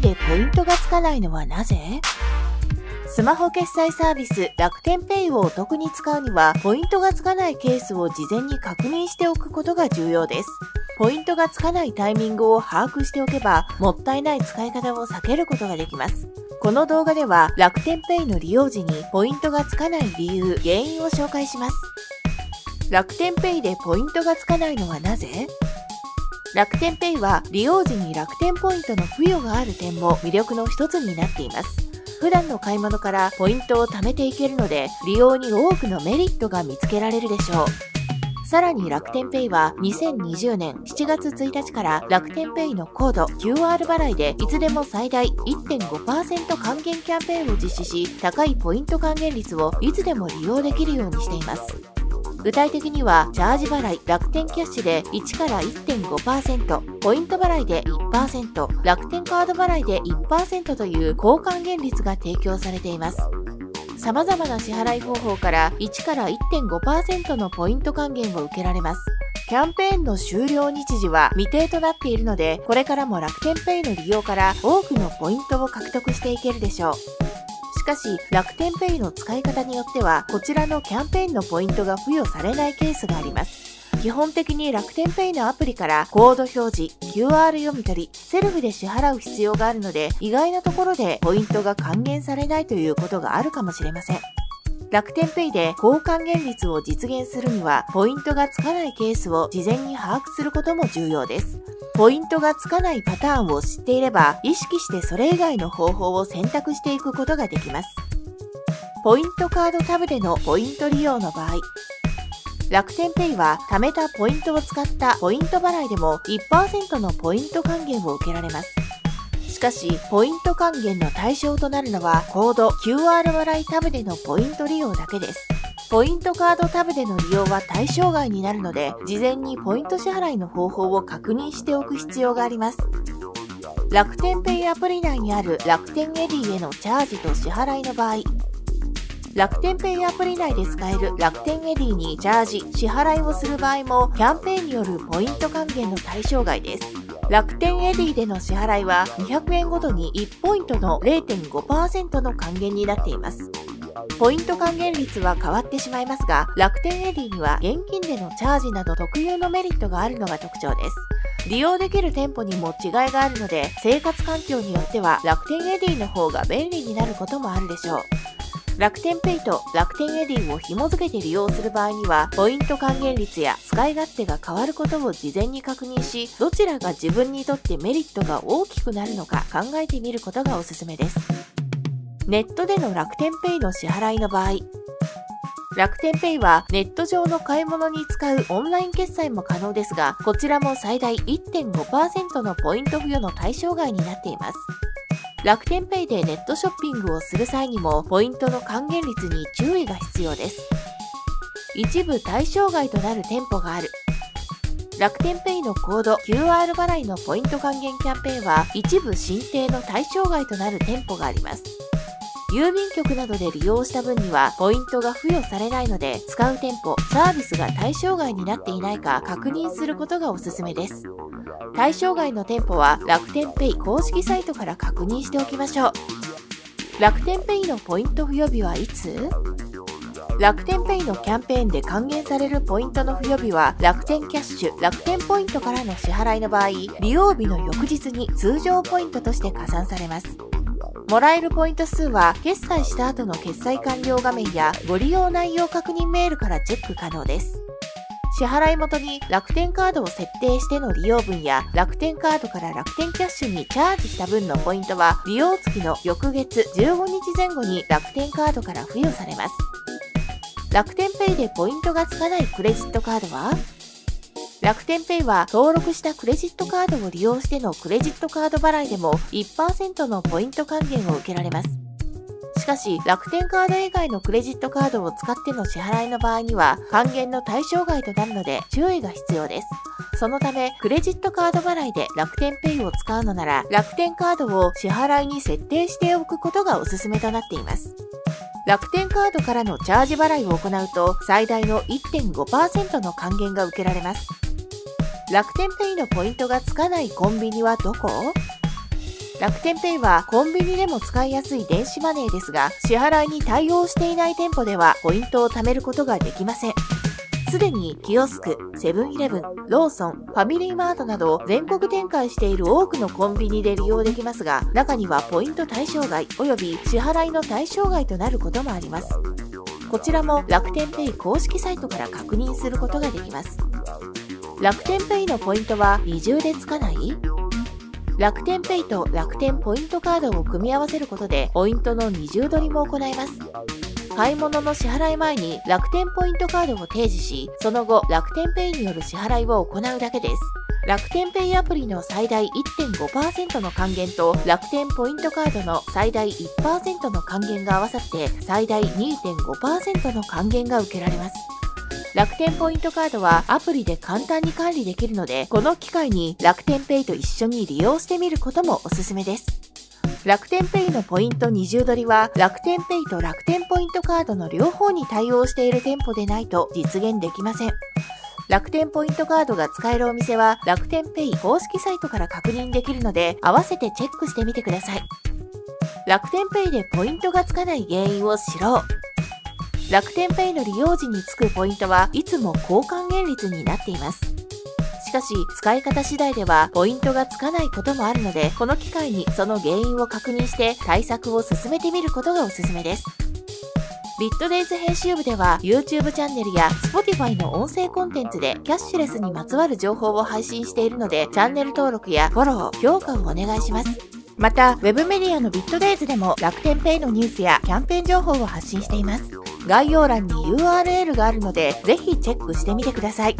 でポイントがつかないのはなぜ？スマホ決済サービス楽天ペイをお得に使うには、ポイントがつかないケースを事前に確認しておくことが重要です。ポイントがつかないタイミングを把握しておけば、もったいない使い方を避けることができます。この動画では、楽天ペイの利用時にポイントがつかない理由、原因を紹介します。楽天ペイでポイントがつかないのはなぜ？楽天ペイは利用時に楽天ポイントの付与がある点も魅力の一つになっています。普段の買い物からポイントを貯めていけるので、利用に多くのメリットが見つけられるでしょう。さらに楽天ペイは2020年7月1日から楽天ペイのコード QR 払いでいつでも最大1.5%還元キャンペーンを実施し高いポイント還元率をいつでも利用できるようにしています。具体的には、チャージ払い、楽天キャッシュで1から1.5%、ポイント払いで1%、楽天カード払いで1%という高還元率が提供されています。様々な支払い方法から1から1.5%のポイント還元を受けられます。キャンペーンの終了日時は未定となっているので、これからも楽天ペイの利用から多くのポイントを獲得していけるでしょう。しかし、楽天ペイの使い方によっては、こちらのキャンペーンのポイントが付与されないケースがあります。基本的に楽天ペイのアプリからコード表示、QR 読み取り、セルフで支払う必要があるので、意外なところでポイントが還元されないということがあるかもしれません。楽天ペイで高還元率を実現するには、ポイントがつかないケースを事前に把握することも重要です。ポイントがつかないパターンを知っていれば、意識してそれ以外の方法を選択していくことができます。ポイントカードタブでのポイント利用の場合、楽天ペイは貯めたポイントを使ったポイント払いでも1%のポイント還元を受けられます。しかし、ポイント還元の対象となるのは、コード QR 払いタブでのポイント利用だけです。ポイントカードタブでの利用は対象外になるので、事前にポイント支払いの方法を確認しておく必要があります。楽天ペイアプリ内にある楽天エディへのチャージと支払いの場合、楽天ペイアプリ内で使える楽天エディにチャージ、支払いをする場合もキャンペーンによるポイント還元の対象外です。楽天エディでの支払いは200円ごとに1ポイントの0.5%の還元になっています。ポイント還元率は変わってしまいますが、楽天エディには現金でのチャージなど特有のメリットがあるのが特徴です。利用できる店舗にも違いがあるので、生活環境によっては楽天エディの方が便利になることもあるでしょう。楽天ペイと楽天エディを紐付けて利用する場合には、ポイント還元率や使い勝手が変わることを事前に確認し、どちらが自分にとってメリットが大きくなるのか考えてみることがおすすめです。ネットでの楽天ペイの支払いの場合、楽天ペイはネット上の買い物に使うオンライン決済も可能ですが、こちらも最大1.5%のポイント付与の対象外になっています。楽天ペイでネットショッピングをする際にもポイントの還元率に注意が必要です。一部対象外となる店舗がある。楽天ペイのコード QR 払いのポイント還元キャンペーンは一部申請の対象外となる店舗があります。郵便局などで利用した分にはポイントが付与されないので使う店舗、サービスが対象外になっていないか確認することがおすすめです。対象外の店舗は楽天ペイ公式サイトから確認しておきましょう。楽天ペイのポイント付与日はいつ？楽天ペイのキャンペーンで還元されるポイントの付与日は楽天キャッシュ、楽天ポイントからの支払いの場合、利用日の翌日に通常ポイントとして加算されます。もらえるポイント数は決済した後の決済完了画面やご利用内容確認メールからチェック可能です。支払い元に楽天カードを設定しての利用分や楽天カードから楽天キャッシュにチャージした分のポイントは利用月の翌月15日前後に楽天カードから付与されます。楽天ペイでポイントがつかないクレジットカードは楽天ペイは登録したクレジットカードを利用してのクレジットカード払いでも1%のポイント還元を受けられます。しかし、楽天カード以外のクレジットカードを使っての支払いの場合には、還元の対象外となるので注意が必要です。そのため、クレジットカード払いで楽天ペイを使うのなら、楽天カードを支払いに設定しておくことがおすすめとなっています。楽天カードからのチャージ払いを行うと、最大の1.5%の還元が受けられます。楽天ペイのポイントがつかないコンビニはどこ？楽天ペイはコンビニでも使いやすい電子マネーですが、支払いに対応していない店舗ではポイントを貯めることができません。すでにキオスク、セブンイレブン、ローソン、ファミリーマートなど全国展開している多くのコンビニで利用できますが、中にはポイント対象外及び支払いの対象外となることもあります。こちらも楽天ペイ公式サイトから確認することができます。楽天ペイのポイントは二重でつかない？楽天ペイと楽天ポイントカードを組み合わせることでポイントの二重取りも行えます。買い物の支払い前に楽天ポイントカードを提示し、その後楽天ペイによる支払いを行うだけです。楽天ペイアプリの最大1.5%の還元と楽天ポイントカードの最大1%の還元が合わさって最大2.5%の還元が受けられます。楽天ポイントカードはアプリで簡単に管理できるので、この機会に楽天ペイと一緒に利用してみることもおすすめです。楽天ペイのポイント二重取りは楽天ペイと楽天ポイントカードの両方に対応している店舗でないと実現できません。楽天ポイントカードが使えるお店は楽天ペイ公式サイトから確認できるので合わせてチェックしてみてください。楽天ペイでポイントがつかない原因を知ろう。楽天ペイの利用時につくポイントはいつも高還元率になっています。しかし、使い方次第ではポイントがつかないこともあるので、この機会にその原因を確認して対策を進めてみることがおすすめです。ビットデイズ編集部では YouTube チャンネルや Spotify の音声コンテンツでキャッシュレスにまつわる情報を配信しているので、チャンネル登録やフォロー、評価をお願いします。また、Web メディアのビットデイズでも楽天ペイのニュースやキャンペーン情報を発信しています。概要欄に URL があるので、ぜひチェックしてみてください。